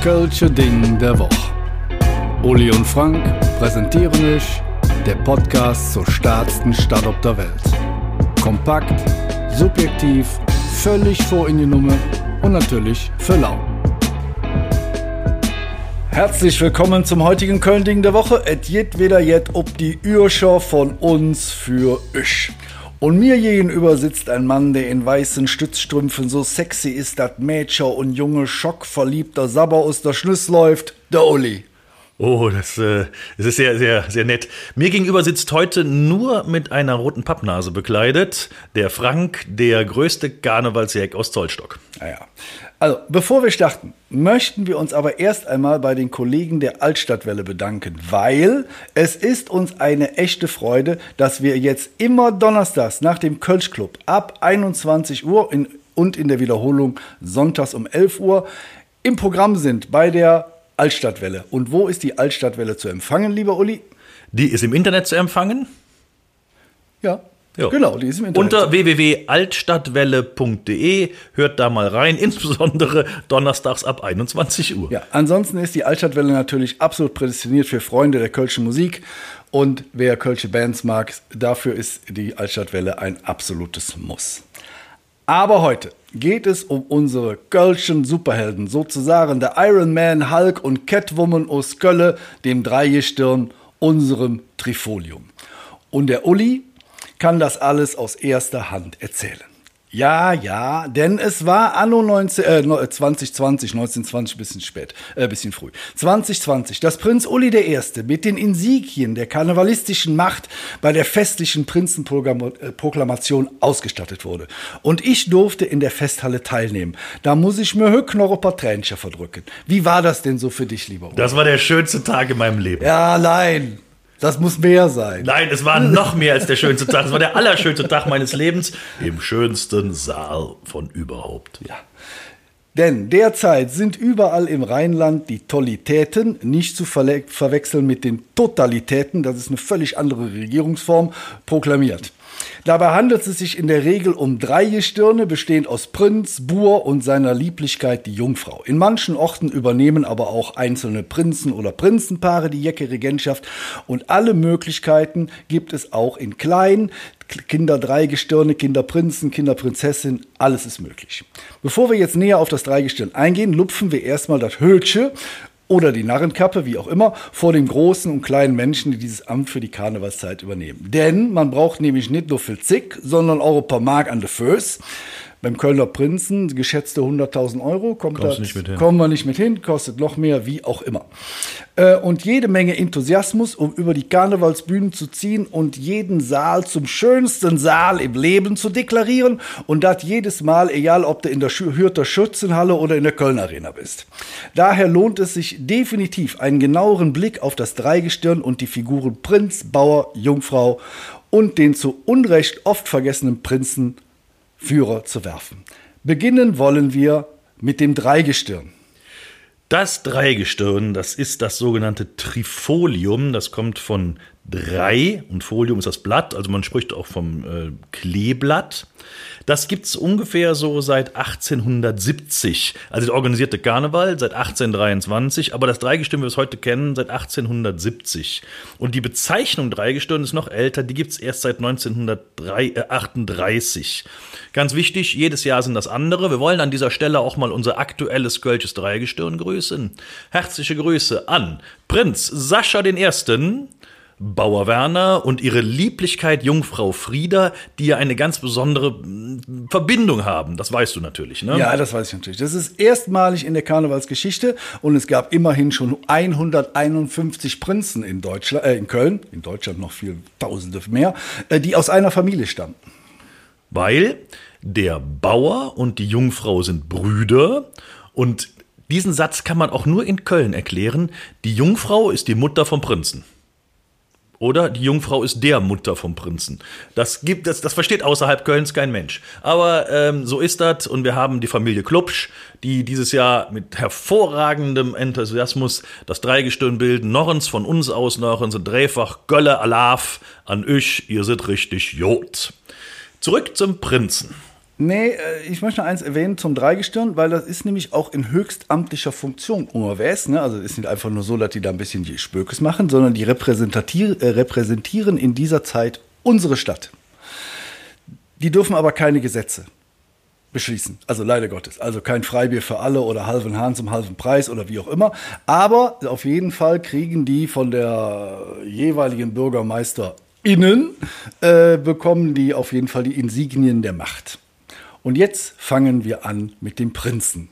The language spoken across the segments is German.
Kölsche Ding der Woche. Uli und Frank präsentieren euch der Podcast zur stärksten Stadt auf der Welt. Kompakt, subjektiv, völlig vor in die Nummer und natürlich für lau. Herzlich willkommen zum heutigen Köln-Ding der Woche. Et jet wieder jet ob die Ürscher von uns für euch. Und mir gegenüber sitzt ein Mann, der in weißen Stützstrümpfen so sexy ist, dass Mädchen und junge schockverliebter Sabber aus der Schlüss läuft, der Uli. Oh, das, äh, das ist sehr, sehr, sehr nett. Mir gegenüber sitzt heute nur mit einer roten Pappnase bekleidet der Frank, der größte Karnevalsjäger aus Zollstock. Naja. Also, bevor wir starten, möchten wir uns aber erst einmal bei den Kollegen der Altstadtwelle bedanken, weil es ist uns eine echte Freude, dass wir jetzt immer donnerstags nach dem Kölschclub ab 21 Uhr in, und in der Wiederholung sonntags um 11 Uhr im Programm sind bei der Altstadtwelle. Und wo ist die Altstadtwelle zu empfangen, lieber Uli? Die ist im Internet zu empfangen. Ja, Ja. genau, die ist im Internet. Unter www.altstadtwelle.de hört da mal rein, insbesondere donnerstags ab 21 Uhr. Ja, ansonsten ist die Altstadtwelle natürlich absolut prädestiniert für Freunde der Kölschen Musik. Und wer Kölsche Bands mag, dafür ist die Altstadtwelle ein absolutes Muss. Aber heute geht es um unsere Kölschen Superhelden, sozusagen der Iron Man, Hulk und Catwoman aus Kölle, dem Dreigestirn, unserem Trifolium. Und der Uli kann das alles aus erster Hand erzählen. Ja, ja, denn es war anno 19, äh, 2020, 1920, bisschen spät, äh, bisschen früh. 2020, dass Prinz Uli I. mit den Insigien der karnevalistischen Macht bei der festlichen Prinzenproklamation ausgestattet wurde. Und ich durfte in der Festhalle teilnehmen. Da muss ich mir höchst noch ein paar Tränchen verdrücken. Wie war das denn so für dich, lieber Uli? Das war der schönste Tag in meinem Leben. Ja, nein, das muss mehr sein. Nein, es war noch mehr als der schönste Tag. Es war der allerschönste Tag meines Lebens im schönsten Saal von überhaupt. Ja. Denn derzeit sind überall im Rheinland die Tollitäten nicht zu verwechseln mit den Totalitäten, das ist eine völlig andere Regierungsform, proklamiert. Dabei handelt es sich in der Regel um drei Gestirne, bestehend aus Prinz, Bur und seiner Lieblichkeit die Jungfrau. In manchen Orten übernehmen aber auch einzelne Prinzen oder Prinzenpaare die Jecke-Regentschaft und alle Möglichkeiten gibt es auch in klein, Kinder Dreigestirne, Kinderprinzen, Kinderprinzessin, alles ist möglich. Bevor wir jetzt näher auf das Dreigestirn eingehen, lupfen wir erstmal das Hölsche oder die Narrenkappe, wie auch immer, vor den großen und kleinen Menschen, die dieses Amt für die Karnevalszeit übernehmen. Denn man braucht nämlich nicht nur viel Zick, sondern auch ein paar Mark an der Föß. Beim Kölner Prinzen geschätzte 100.000 Euro kommt Kommst da, du nicht mit hin. kommen wir nicht mit hin, kostet noch mehr, wie auch immer. Äh, und jede Menge Enthusiasmus, um über die Karnevalsbühnen zu ziehen und jeden Saal zum schönsten Saal im Leben zu deklarieren und das jedes Mal, egal ob du in der Hürter Schützenhalle oder in der Kölner Arena bist. Daher lohnt es sich definitiv, einen genaueren Blick auf das Dreigestirn und die Figuren Prinz, Bauer, Jungfrau und den zu Unrecht oft vergessenen Prinzen Führer zu werfen. Beginnen wollen wir mit dem Dreigestirn. Das Dreigestirn, das ist das sogenannte Trifolium. Das kommt von drei und Folium ist das Blatt, also man spricht auch vom äh, Kleeblatt. Das gibt's ungefähr so seit 1870. Also der organisierte Karneval seit 1823, aber das Dreigestirn, wie wir es heute kennen, seit 1870. Und die Bezeichnung Dreigestirn ist noch älter, die gibt's erst seit 1938. Ganz wichtig, jedes Jahr sind das andere. Wir wollen an dieser Stelle auch mal unser aktuelles Kölsches Dreigestirn grüßen. Herzliche Grüße an Prinz Sascha I., Bauer Werner und ihre Lieblichkeit Jungfrau Frieda, die ja eine ganz besondere mm, Verbindung haben. Das weißt du natürlich, ne? Ja, das weiß ich natürlich. Das ist erstmalig in der Karnevalsgeschichte und es gab immerhin schon 151 Prinzen in Deutschland, äh, in Köln, in Deutschland noch viel Tausende mehr, äh, die aus einer Familie stammen. Weil der Bauer und die Jungfrau sind Brüder und diesen Satz kann man auch nur in Köln erklären. Die Jungfrau ist die Mutter vom Prinzen. Oder die Jungfrau ist der Mutter vom Prinzen. Das gibt, das, das versteht außerhalb Kölns kein Mensch. Aber ähm, so ist das und wir haben die Familie Klubsch, die dieses Jahr mit hervorragendem Enthusiasmus das Dreigestirn bilden. Norrens von uns aus, Norrens und dreifach Gölle Alaf an euch, ihr seid richtig Jod. Zurück zum Prinzen. Nee, äh, ich möchte noch eins erwähnen zum Dreigestirn, weil das ist nämlich auch in höchstamtlicher Funktion unterwegs. Ne? Also es ist nicht einfach nur so, dass die da ein bisschen die Spökes machen, sondern die äh, repräsentieren in dieser Zeit unsere Stadt. Die dürfen aber keine Gesetze beschließen. Also leider Gottes. Also kein Freibier für alle oder halben Hahn zum halben Preis oder wie auch immer. Aber auf jeden Fall kriegen die von der jeweiligen BürgermeisterInnen, äh, bekommen die auf jeden Fall die Insignien der Macht. Und jetzt fangen wir an mit dem Prinzen.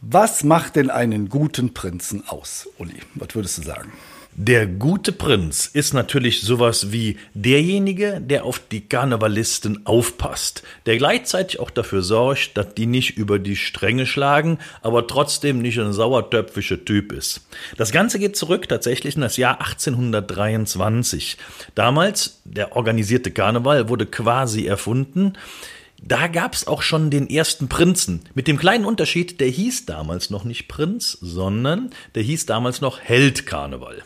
Was macht denn einen guten Prinzen aus, Uli? Was würdest du sagen? Der gute Prinz ist natürlich sowas wie derjenige, der auf die Karnevalisten aufpasst, der gleichzeitig auch dafür sorgt, dass die nicht über die Stränge schlagen, aber trotzdem nicht ein sauertöpfischer Typ ist. Das Ganze geht zurück tatsächlich in das Jahr 1823. Damals, der organisierte Karneval wurde quasi erfunden. Da gab es auch schon den ersten Prinzen. Mit dem kleinen Unterschied, der hieß damals noch nicht Prinz, sondern der hieß damals noch Heldkarneval.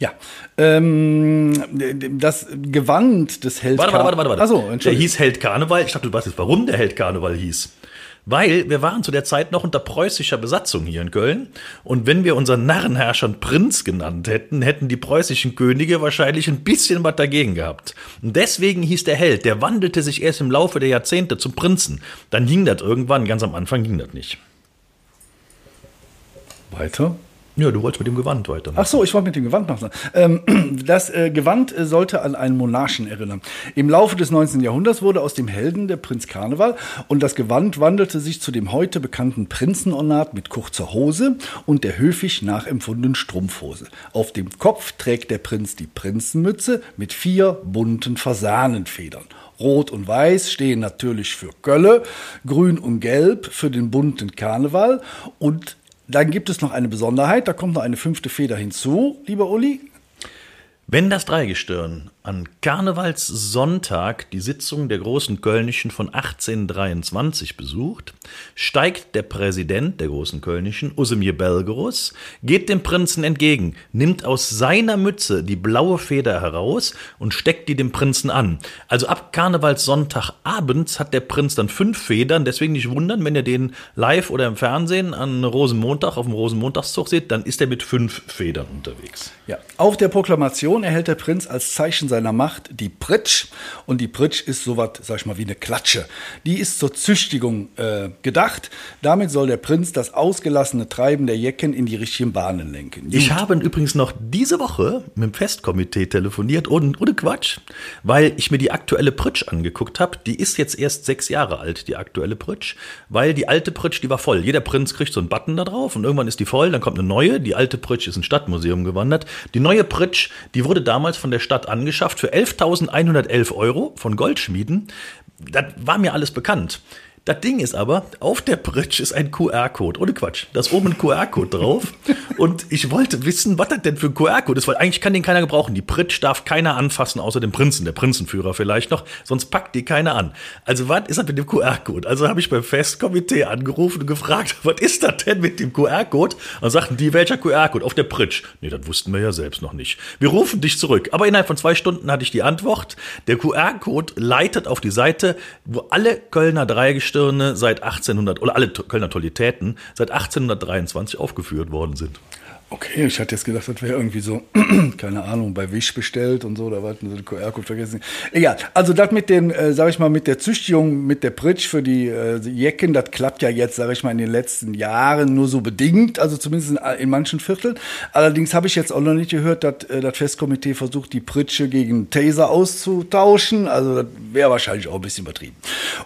Ja, ähm, das Gewand des Held Warte, warte, warte, warte. warte. Achso, der hieß Held Karneval. Ich dachte, du weißt jetzt, warum der Held Karneval hieß. Weil wir waren zu der Zeit noch unter preußischer Besatzung hier in Köln. Und wenn wir unseren Narrenherrscher einen Prinz genannt hätten, hätten die preußischen Könige wahrscheinlich ein bisschen was dagegen gehabt. Und deswegen hieß der Held, der wandelte sich erst im Laufe der Jahrzehnte zum Prinzen. Dann ging das irgendwann, ganz am Anfang ging das nicht. Weiter. Ja, du wolltest mit dem Gewand weiter. Ach so, ich wollte mit dem Gewand sagen. Ähm, das äh, Gewand äh, sollte an einen Monarchen erinnern. Im Laufe des 19. Jahrhunderts wurde aus dem Helden der Prinz Karneval und das Gewand wandelte sich zu dem heute bekannten Prinzenornat mit kurzer Hose und der höfig nachempfundenen Strumpfhose. Auf dem Kopf trägt der Prinz die Prinzenmütze mit vier bunten Fasanenfedern. Rot und Weiß stehen natürlich für Gölle, Grün und Gelb für den bunten Karneval und dann gibt es noch eine Besonderheit, da kommt noch eine fünfte Feder hinzu, lieber Uli. Wenn das Dreigestirn an Karnevalssonntag die Sitzung der Großen Kölnischen von 1823 besucht, steigt der Präsident der Großen Kölnischen, Usemir Belgerus, geht dem Prinzen entgegen, nimmt aus seiner Mütze die blaue Feder heraus und steckt die dem Prinzen an. Also ab Karnevalssonntag abends hat der Prinz dann fünf Federn, deswegen nicht wundern, wenn ihr den live oder im Fernsehen an Rosenmontag auf dem Rosenmontagszug seht, dann ist er mit fünf Federn unterwegs. Ja, auf der Proklamation erhält der Prinz als Zeichen seiner Macht die Pritsch. Und die Pritsch ist sowas, sag ich mal, wie eine Klatsche. Die ist zur Züchtigung äh, gedacht. Damit soll der Prinz das ausgelassene Treiben der Jecken in die richtigen Bahnen lenken. Ich habe übrigens noch diese Woche mit dem Festkomitee telefoniert, ohne, ohne Quatsch, weil ich mir die aktuelle Pritsch angeguckt habe. Die ist jetzt erst sechs Jahre alt, die aktuelle Pritsch, weil die alte Pritsch, die war voll. Jeder Prinz kriegt so einen Button da drauf und irgendwann ist die voll, dann kommt eine neue. Die alte Pritsch ist ins Stadtmuseum gewandert. Die neue Pritsch, die wurde damals von der Stadt angeschafft für 11.111 Euro von Goldschmieden. Das war mir alles bekannt. Das Ding ist aber, auf der Pritsch ist ein QR-Code. Ohne Quatsch. Da ist oben ein QR-Code drauf. Und ich wollte wissen, was das denn für ein QR-Code ist, weil eigentlich kann den keiner gebrauchen. Die Pritsch darf keiner anfassen, außer dem Prinzen, der Prinzenführer vielleicht noch. Sonst packt die keiner an. Also, was ist das mit dem QR-Code? Also habe ich beim Festkomitee angerufen und gefragt, was ist das denn mit dem QR-Code? Und sagten die, welcher QR-Code? Auf der Pritsch. Nee, das wussten wir ja selbst noch nicht. Wir rufen dich zurück. Aber innerhalb von zwei Stunden hatte ich die Antwort. Der QR-Code leitet auf die Seite, wo alle Kölner Dreigestirne seit 1800 oder alle Kölner Tolitäten seit 1823 aufgeführt worden sind. Okay, ich hatte jetzt gedacht, das wäre irgendwie so, keine Ahnung, bei Wish bestellt und so, da war so den QR-Code vergessen. Egal, also das mit dem, äh, sag ich mal, mit der Züchtigung, mit der Pritsch für die äh, Jecken, das klappt ja jetzt, sag ich mal, in den letzten Jahren nur so bedingt, also zumindest in, in manchen Vierteln. Allerdings habe ich jetzt auch noch nicht gehört, dass äh, das Festkomitee versucht, die Pritsche gegen Taser auszutauschen. Also das wäre wahrscheinlich auch ein bisschen übertrieben.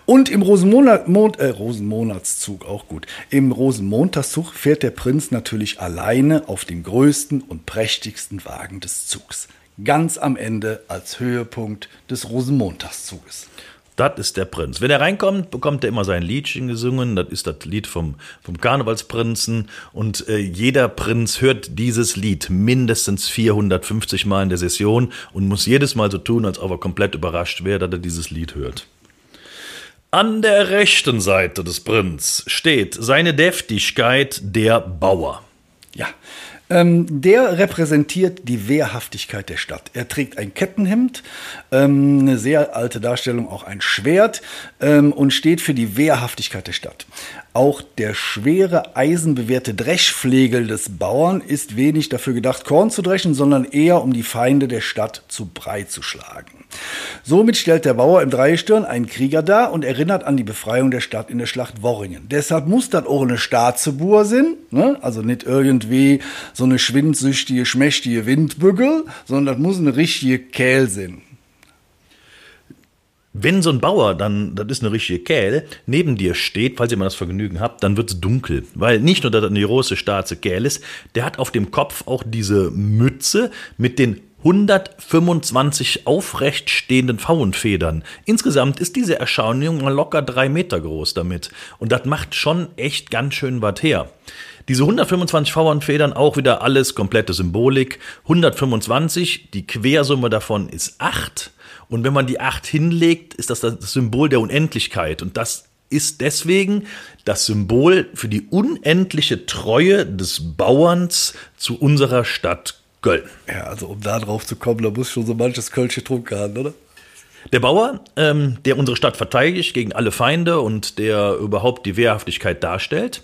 Und im Rosenmonat, Mond, äh, Rosenmonatszug, auch gut. Im Rosenmontagszug fährt der Prinz natürlich alleine auf dem größten und prächtigsten Wagen des Zugs. Ganz am Ende als Höhepunkt des Rosenmontagszuges. Das ist der Prinz. Wenn er reinkommt, bekommt er immer sein Liedchen gesungen. Das ist das Lied vom, vom Karnevalsprinzen. Und äh, jeder Prinz hört dieses Lied mindestens 450 Mal in der Session und muss jedes Mal so tun, als ob er komplett überrascht wäre, dass er dieses Lied hört. An der rechten Seite des Prinz steht seine Deftigkeit der Bauer. Ja, Ähm, der repräsentiert die Wehrhaftigkeit der Stadt. Er trägt ein Kettenhemd, ähm, eine sehr alte Darstellung, auch ein Schwert ähm, und steht für die Wehrhaftigkeit der Stadt. Auch der schwere, eisenbewehrte Dreschflegel des Bauern ist wenig dafür gedacht, Korn zu dreschen, sondern eher um die Feinde der Stadt zu Brei zu schlagen. Somit stellt der Bauer im Dreigestirn einen Krieger dar und erinnert an die Befreiung der Stadt in der Schlacht Worringen. Deshalb muss das auch eine Staatsebur sein, ne? also nicht irgendwie so eine schwindsüchtige, schmächtige Windbügel, sondern das muss eine richtige Käl sein. Wenn so ein Bauer, dann, das ist eine richtige Käl, neben dir steht, falls ihr mal das Vergnügen habt, dann wird es dunkel. Weil nicht nur, dass das eine große schwarze Käl ist, der hat auf dem Kopf auch diese Mütze mit den 125 aufrecht stehenden Pfauenfedern. Insgesamt ist diese Erscheinung locker drei Meter groß damit. Und das macht schon echt ganz schön was her. Diese 125 Pfauenfedern auch wieder alles komplette Symbolik. 125, die Quersumme davon ist 8. Und wenn man die acht hinlegt, ist das das Symbol der Unendlichkeit. Und das ist deswegen das Symbol für die unendliche Treue des Bauerns zu unserer Stadt Köln. Ja, also um da drauf zu kommen, da muss schon so manches Kölsch getrunken haben, oder? Der Bauer, ähm, der unsere Stadt verteidigt gegen alle Feinde und der überhaupt die Wehrhaftigkeit darstellt,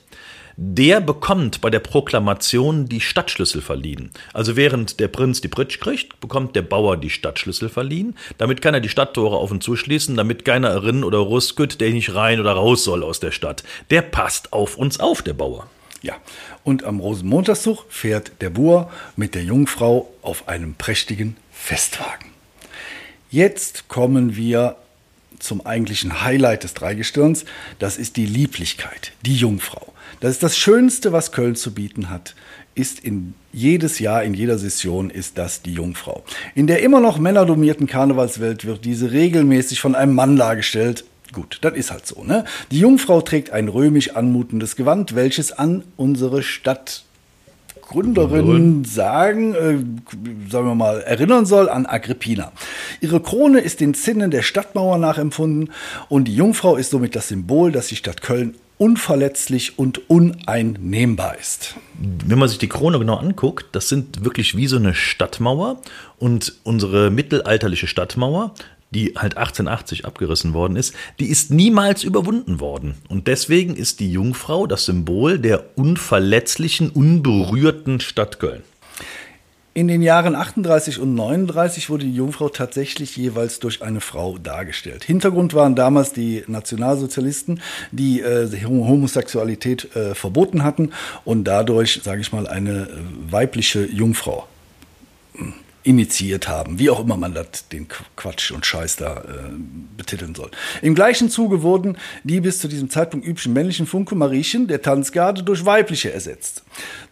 der bekommt bei der Proklamation die Stadtschlüssel verliehen. Also während der Prinz die Pritsch kriegt, bekommt der Bauer die Stadtschlüssel verliehen. Damit kann er die Stadttore auf und zuschließen, damit keiner erin oder rusket, der nicht rein oder raus soll aus der Stadt. Der passt auf uns auf, der Bauer. Ja, und am Rosenmontagszug fährt der Buhr mit der Jungfrau auf einem prächtigen Festwagen. Jetzt kommen wir zum eigentlichen Highlight des Dreigestirns. Das ist die Lieblichkeit, die Jungfrau. Das ist das Schönste, was Köln zu bieten hat, ist in jedes Jahr, in jeder Session ist das die Jungfrau. In der immer noch männerdomierten Karnevalswelt wird diese regelmäßig von einem Mann dargestellt. Gut, das ist halt so. Ne? Die Jungfrau trägt ein römisch anmutendes Gewand, welches an unsere Stadt Gründerin sagen, äh, sagen wir mal, erinnern soll an Agrippina. Ihre Krone ist den Zinnen der Stadtmauer nachempfunden und die Jungfrau ist somit das Symbol, dass die Stadt Köln unverletzlich und uneinnehmbar ist. Wenn man sich die Krone genau anguckt, das sind wirklich wie so eine Stadtmauer und unsere mittelalterliche Stadtmauer, die halt 1880 abgerissen worden ist, die ist niemals überwunden worden. Und deswegen ist die Jungfrau das Symbol der unverletzlichen, unberührten Stadt Köln. In den Jahren 38 und 39 wurde die Jungfrau tatsächlich jeweils durch eine Frau dargestellt. Hintergrund waren damals die Nationalsozialisten, die äh, Homosexualität äh, verboten hatten und dadurch, sage ich mal, eine äh, weibliche Jungfrau hm, initiiert haben, wie auch immer man das, den Quatsch und Scheiß da äh, betiteln soll. Im gleichen Zuge wurden die bis zu diesem Zeitpunkt üblichen männlichen Funke Mariechen der Tanzgarde durch weibliche ersetzt.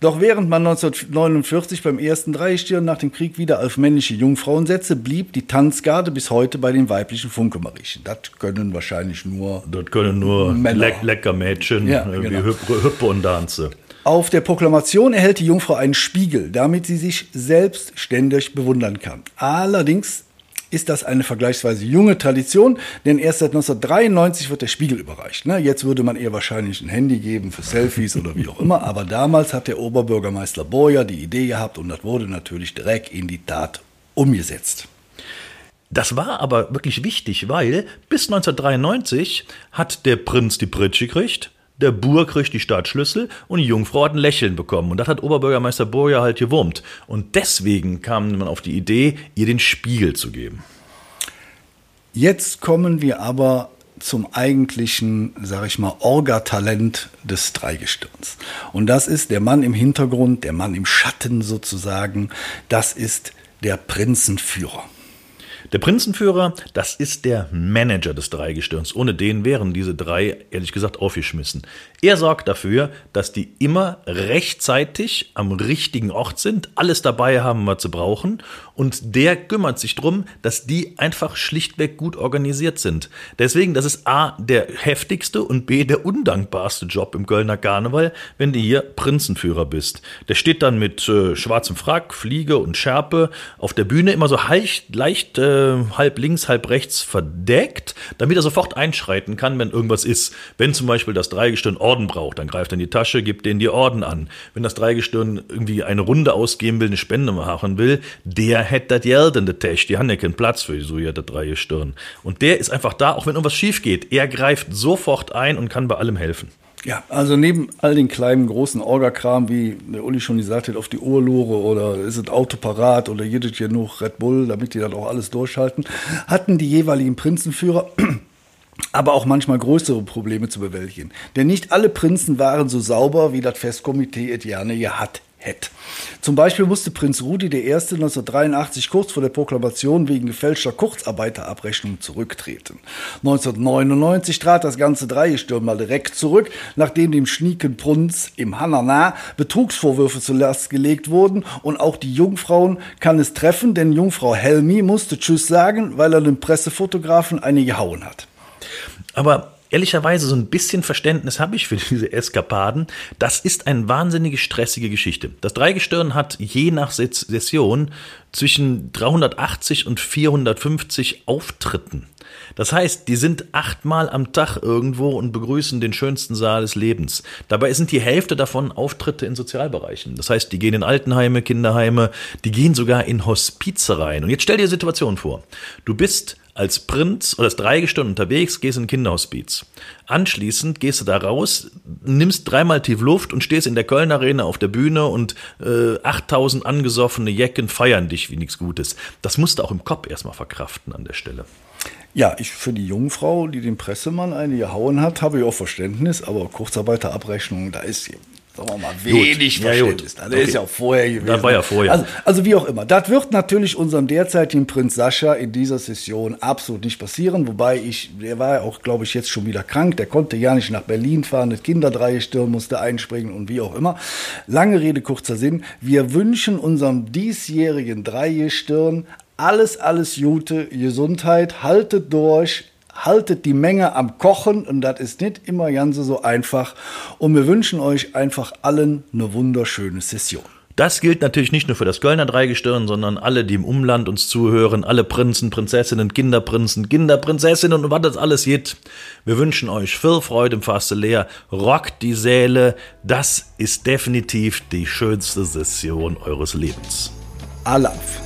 Doch während man 1949 beim ersten Dreistirn nach dem Krieg wieder auf männliche Jungfrauen setzte, blieb die Tanzgarde bis heute bei den weiblichen Funke Mariechen. Das können wahrscheinlich nur Das können nur Männer. lecker Mädchen, ja, wie genau. Hüppe und Danze. Auf der Proklamation erhält die Jungfrau einen Spiegel, damit sie sich selbst ständig bewundern kann. Allerdings ist das eine vergleichsweise junge Tradition, denn erst seit 1993 wird der Spiegel überreicht. Ne? Jetzt würde man eher wahrscheinlich ein Handy geben für Selfies oder wie auch immer, aber damals hat der Oberbürgermeister Boyer die Idee gehabt und das wurde natürlich direkt in die Tat umgesetzt. Das war aber wirklich wichtig, weil bis 1993 hat der Prinz die Pritsche gekriegt, der Bur kriegt die Stadtschlüssel und die Jungfrau hat ein Lächeln bekommen. Und das hat Oberbürgermeister Burja halt gewurmt. Und deswegen kam man auf die Idee, ihr den Spiegel zu geben. Jetzt kommen wir aber zum eigentlichen, sag ich mal, Orga-Talent des Dreigestirns. Und das ist der Mann im Hintergrund, der Mann im Schatten sozusagen. Das ist der Prinzenführer. Der Prinzenführer, das ist der Manager des Dreigestirns. Ohne den wären diese drei, ehrlich gesagt, aufgeschmissen. Er sorgt dafür, dass die immer rechtzeitig am richtigen Ort sind, alles dabei haben, was sie brauchen. Und der kümmert sich darum, dass die einfach schlichtweg gut organisiert sind. Deswegen, das ist A, der heftigste und B, der undankbarste Job im Kölner Karneval, wenn du hier Prinzenführer bist. Der steht dann mit äh, schwarzem Frack, Fliege und Schärpe auf der Bühne immer so leicht, leicht äh, äh, halb links, halb rechts verdeckt, damit er sofort einschreiten kann, wenn irgendwas ist. Wenn zum Beispiel das Dreigestirn Orden braucht, dann greift er in die Tasche, gibt denen die Orden an. Wenn das Dreigestirn irgendwie eine Runde ausgeben will, eine Spende machen will, der hätte das Geld in der Tasche. Die haben ja keinen Platz für so ja das Dreigestirn. Und der ist einfach da, auch wenn irgendwas schief geht. Er greift sofort ein und kann bei allem helfen. Ja, also neben all den kleinen, großen Orgakram, wie der Uli schon gesagt hat, auf die Uhrlore oder ist es Auto parat oder jedes hier noch Red Bull, damit die dann auch alles durchhalten, hatten die jeweiligen Prinzenführer aber auch manchmal größere Probleme zu bewältigen. Denn nicht alle Prinzen waren so sauber, wie das Festkomitee es gerne gehabt hätte. Zum Beispiel musste Prinz Rudi I. 1983 kurz vor der Proklamation wegen gefälschter Kurzarbeiterabrechnung zurücktreten. 1999 trat das ganze Dreigestirn mal direkt zurück, nachdem dem schnieken Prinz im Hanana Betrugsvorwürfe zur Last gelegt wurden und auch die Jungfrauen kann es treffen, denn Jungfrau Helmi musste Tschüss sagen, weil er den Pressefotografen eine gehauen hat. Aber ehrlicherweise so ein bisschen Verständnis habe ich für diese Eskapaden. Das ist eine wahnsinnige stressige Geschichte. Das Dreigestirn hat je nach Session zwischen 380 und 450 Auftritten. Das heißt, die sind achtmal am Tag irgendwo und begrüßen den schönsten Saal des Lebens. Dabei sind die Hälfte davon Auftritte in Sozialbereichen. Das heißt, die gehen in Altenheime, Kinderheime, die gehen sogar in Hospize rein. Und jetzt stell dir die Situation vor. Du bist als Prinz oder als Dreigestirn unterwegs, gehst in ein Kinderhospiz. Anschließend gehst du da raus, nimmst dreimal tief Luft und stehst in der Köln Arena auf der Bühne und äh, 8000 angesoffene Jecken feiern dich wie nichts Gutes. Das musst du auch im Kopf erstmal verkraften an der Stelle. Ja, ich für die Jungfrau, die den Pressemann eine gehauen hat, habe ich auch Verständnis, aber Kurzarbeiterabrechnung, da ist sagen wir mal, wenig gut. Verständnis. Ja, das okay. ist ja auch vorher gewesen. Das war ja vorher. Also, also, wie auch immer. Das wird natürlich unserem derzeitigen Prinz Sascha in dieser Session absolut nicht passieren. Wobei ich, der war ja auch, glaube ich, jetzt schon wieder krank. Der konnte ja nicht nach Berlin fahren. Das Kinderdreigestirn musste einspringen und wie auch immer. Lange Rede, kurzer Sinn. Wir wünschen unserem diesjährigen Dreigestirn alles, alles Gute, Gesundheit, haltet durch, haltet die Menge am Kochen und das ist nicht immer ganz so einfach. Und wir wünschen euch einfach allen eine wunderschöne Session. Das gilt natürlich nicht nur für das Kölner Dreigestirn, sondern alle, die im Umland uns zuhören, alle Prinzen, Prinzessinnen, Kinderprinzen, Kinderprinzessinnen und was das alles geht. Wir wünschen euch viel Freude im Faste leer, rockt die Säle, das ist definitiv die schönste Session eures Lebens. Alaf.